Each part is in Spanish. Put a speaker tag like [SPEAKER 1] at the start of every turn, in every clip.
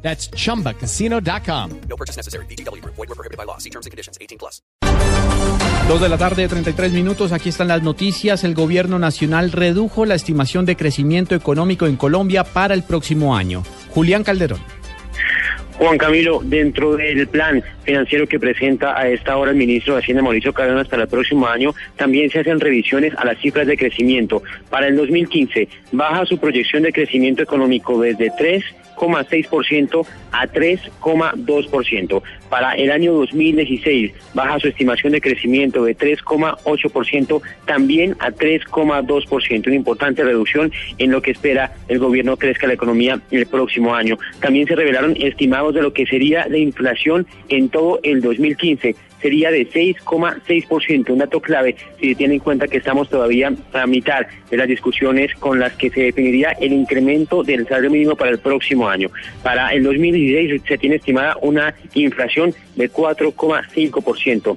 [SPEAKER 1] That's chumbacasino.com.
[SPEAKER 2] No purchase necessary. BGW. Void were prohibited by law. See terms and conditions. 18 plus.
[SPEAKER 3] Dos de la tarde, 33 minutos. Aquí están las noticias. El gobierno nacional redujo la estimación de crecimiento económico en Colombia para el próximo año. Julián Calderón.
[SPEAKER 4] Juan Camilo, dentro del plan financiero que presenta a esta hora el ministro de Hacienda Mauricio Cárdenas para el próximo año, también se hacen revisiones a las cifras de crecimiento. Para el 2015 baja su proyección de crecimiento económico desde 3,6% a 3,2%. Para el año 2016 baja su estimación de crecimiento de 3,8% también a 3,2%. Una importante reducción en lo que espera el gobierno crezca la economía el próximo año. También se revelaron estimados de lo que sería la inflación en todo el 2015 sería de 6,6%, un dato clave si se tiene en cuenta que estamos todavía a mitad de las discusiones con las que se definiría el incremento del salario mínimo para el próximo año. Para el 2016 se tiene estimada una inflación de 4,5%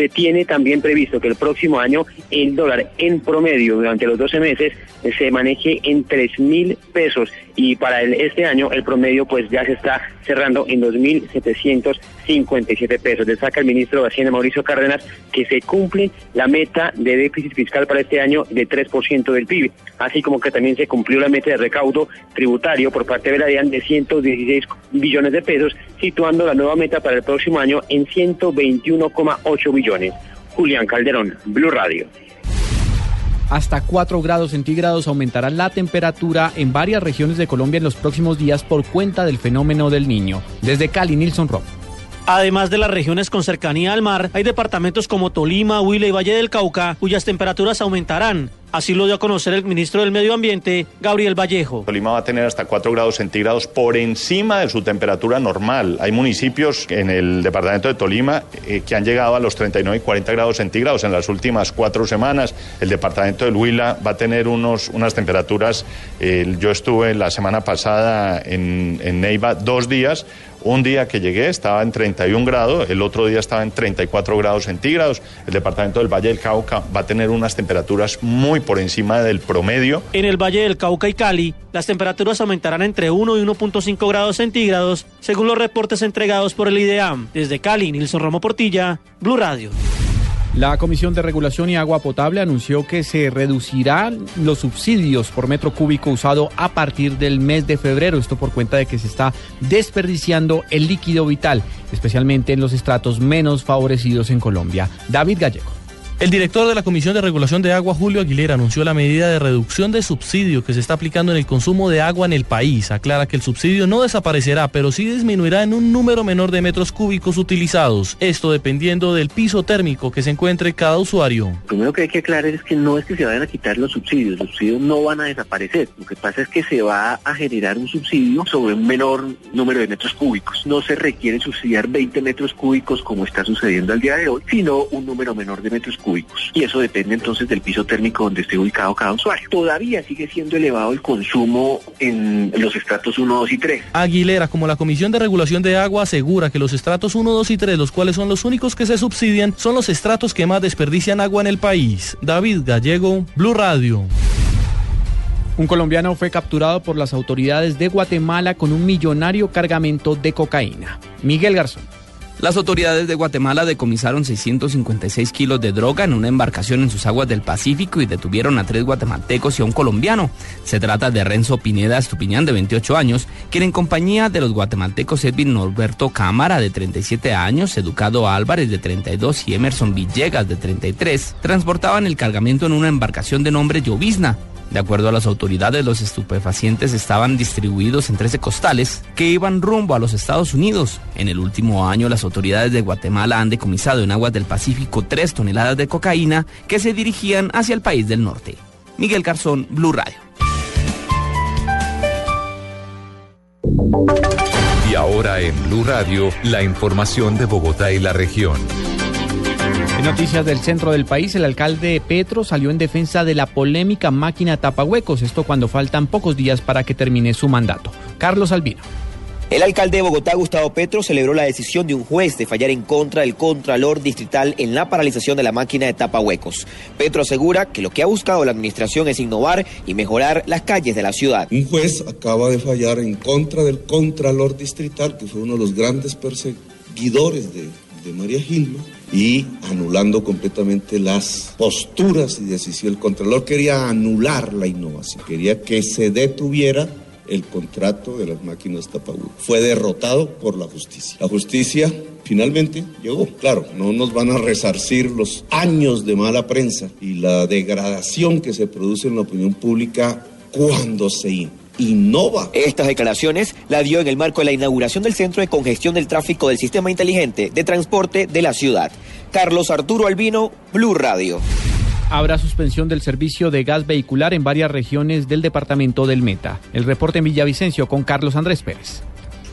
[SPEAKER 4] se tiene también previsto que el próximo año el dólar en promedio durante los 12 meses se maneje en 3 mil pesos y para este año el promedio pues ya se está cerrando en 2.757 pesos. Destaca el ministro de Hacienda Mauricio Cárdenas que se cumple la meta de déficit fiscal para este año de 3% del PIB, así como que también se cumplió la meta de recaudo tributario por parte de la DIAN de 116 billones de pesos, situando la nueva meta para el próximo año en 121,8 billones. Julián Calderón, Blue Radio.
[SPEAKER 3] Hasta 4 grados centígrados aumentará la temperatura en varias regiones de Colombia en los próximos días por cuenta del fenómeno del niño. Desde Cali, Nilson Rock.
[SPEAKER 5] Además de las regiones con cercanía al mar, hay departamentos como Tolima, Huila y Valle del Cauca, cuyas temperaturas aumentarán. Así lo dio a conocer el ministro del Medio Ambiente, Gabriel Vallejo.
[SPEAKER 6] Tolima va a tener hasta 4 grados centígrados por encima de su temperatura normal. Hay municipios en el departamento de Tolima eh, que han llegado a los 39 y 40 grados centígrados en las últimas cuatro semanas. El departamento del Huila va a tener unos, unas temperaturas. eh, yo estuve la semana pasada en, en Neiva dos días. Un día que llegué estaba en 31 grados, el otro día estaba en 34 grados centígrados. El departamento del Valle del Cauca va a tener unas temperaturas muy por encima del promedio.
[SPEAKER 5] En el Valle del Cauca y Cali, las temperaturas aumentarán entre 1 y 1.5 grados centígrados, según los reportes entregados por el IDEAM. Desde Cali, Nilson Romo Portilla, Blue Radio.
[SPEAKER 3] La Comisión de Regulación y Agua Potable anunció que se reducirán los subsidios por metro cúbico usado a partir del mes de febrero. Esto por cuenta de que se está desperdiciando el líquido vital, especialmente en los estratos menos favorecidos en Colombia. David Gallego.
[SPEAKER 7] El director de la Comisión de Regulación de Agua, Julio Aguilera, anunció la medida de reducción de subsidio que se está aplicando en el consumo de agua en el país. Aclara que el subsidio no desaparecerá, pero sí disminuirá en un número menor de metros cúbicos utilizados. Esto dependiendo del piso térmico que se encuentre cada usuario.
[SPEAKER 8] Primero que hay que aclarar es que no es que se vayan a quitar los subsidios, los subsidios no van a desaparecer. Lo que pasa es que se va a generar un subsidio sobre un menor número de metros cúbicos. No se requiere subsidiar 20 metros cúbicos como está sucediendo al día de hoy, sino un número menor de metros cúbicos. Y eso depende entonces del piso térmico donde esté ubicado cada usuario. Todavía sigue siendo elevado el consumo en los estratos 1, 2 y 3.
[SPEAKER 7] Aguilera, como la Comisión de Regulación de Agua, asegura que los estratos 1, 2 y 3, los cuales son los únicos que se subsidian, son los estratos que más desperdician agua en el país. David Gallego, Blue Radio.
[SPEAKER 3] Un colombiano fue capturado por las autoridades de Guatemala con un millonario cargamento de cocaína. Miguel Garzón.
[SPEAKER 9] Las autoridades de Guatemala decomisaron 656 kilos de droga en una embarcación en sus aguas del Pacífico y detuvieron a tres guatemaltecos y a un colombiano. Se trata de Renzo Pineda Estupiñán, de 28 años, quien en compañía de los guatemaltecos Edwin Norberto Cámara, de 37 años, Educado Álvarez, de 32 y Emerson Villegas, de 33, transportaban el cargamento en una embarcación de nombre Llovizna. De acuerdo a las autoridades, los estupefacientes estaban distribuidos en 13 costales que iban rumbo a los Estados Unidos. En el último año, las autoridades de Guatemala han decomisado en aguas del Pacífico 3 toneladas de cocaína que se dirigían hacia el país del norte. Miguel Garzón, Blue Radio.
[SPEAKER 10] Y ahora en Blue Radio, la información de Bogotá y la región.
[SPEAKER 3] En noticias del centro del país, el alcalde Petro salió en defensa de la polémica máquina tapahuecos, esto cuando faltan pocos días para que termine su mandato. Carlos Albino.
[SPEAKER 10] El alcalde de Bogotá, Gustavo Petro, celebró la decisión de un juez de fallar en contra del Contralor Distrital en la paralización de la máquina de tapahuecos. Petro asegura que lo que ha buscado la administración es innovar y mejorar las calles de la ciudad.
[SPEAKER 11] Un juez acaba de fallar en contra del Contralor Distrital, que fue uno de los grandes perseguidores de, María Gilma, y anulando completamente las posturas y decisión. El Contralor quería anular la innovación, quería que se detuviera el contrato de las máquinas tapahuecos. Fue derrotado por la justicia. La justicia finalmente llegó. Claro, no nos van a resarcir los años de mala prensa y la degradación que se produce en la opinión pública cuando se innova.
[SPEAKER 10] Estas declaraciones la dio en el marco de la inauguración del Centro de Congestión del Tráfico del Sistema Inteligente de Transporte de la ciudad. Carlos Arturo Albino, Blue Radio
[SPEAKER 3] habrá suspensión del servicio de gas vehicular en varias regiones del departamento del Meta. El reporte en Villavicencio con Carlos Andrés Pérez.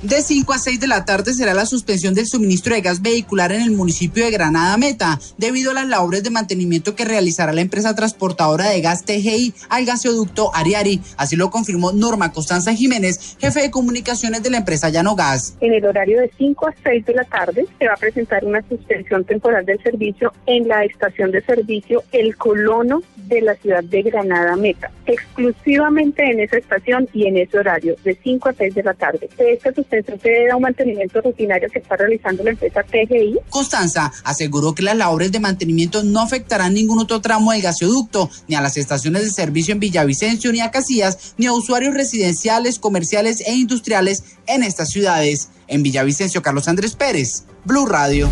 [SPEAKER 12] De 5 a 6 de la tarde será la suspensión del suministro de gas vehicular en el municipio de Granada Meta, debido a las labores de mantenimiento que realizará la empresa transportadora de gas TGI al gasoducto Ariari. Así lo confirmó Norma Constanza Jiménez, jefe de comunicaciones de la empresa Llano Gas.
[SPEAKER 13] En el horario de 5 a 6 de la tarde se va a presentar una suspensión temporal del servicio en la estación de servicio El Colono de la ciudad de Granada Meta, exclusivamente en esa estación y en ese horario, de 5 a 6 de la tarde. Esta suspensión se debe a un mantenimiento rutinario que está realizando la empresa TGI.
[SPEAKER 12] Constanza aseguró que las labores de mantenimiento no afectarán ningún otro tramo del gasoducto, ni a las estaciones de servicio en Villavicencio, ni a Casillas, ni a usuarios residenciales, comerciales e industriales en estas ciudades. En Villavicencio, Carlos Andrés Pérez, Blue Radio.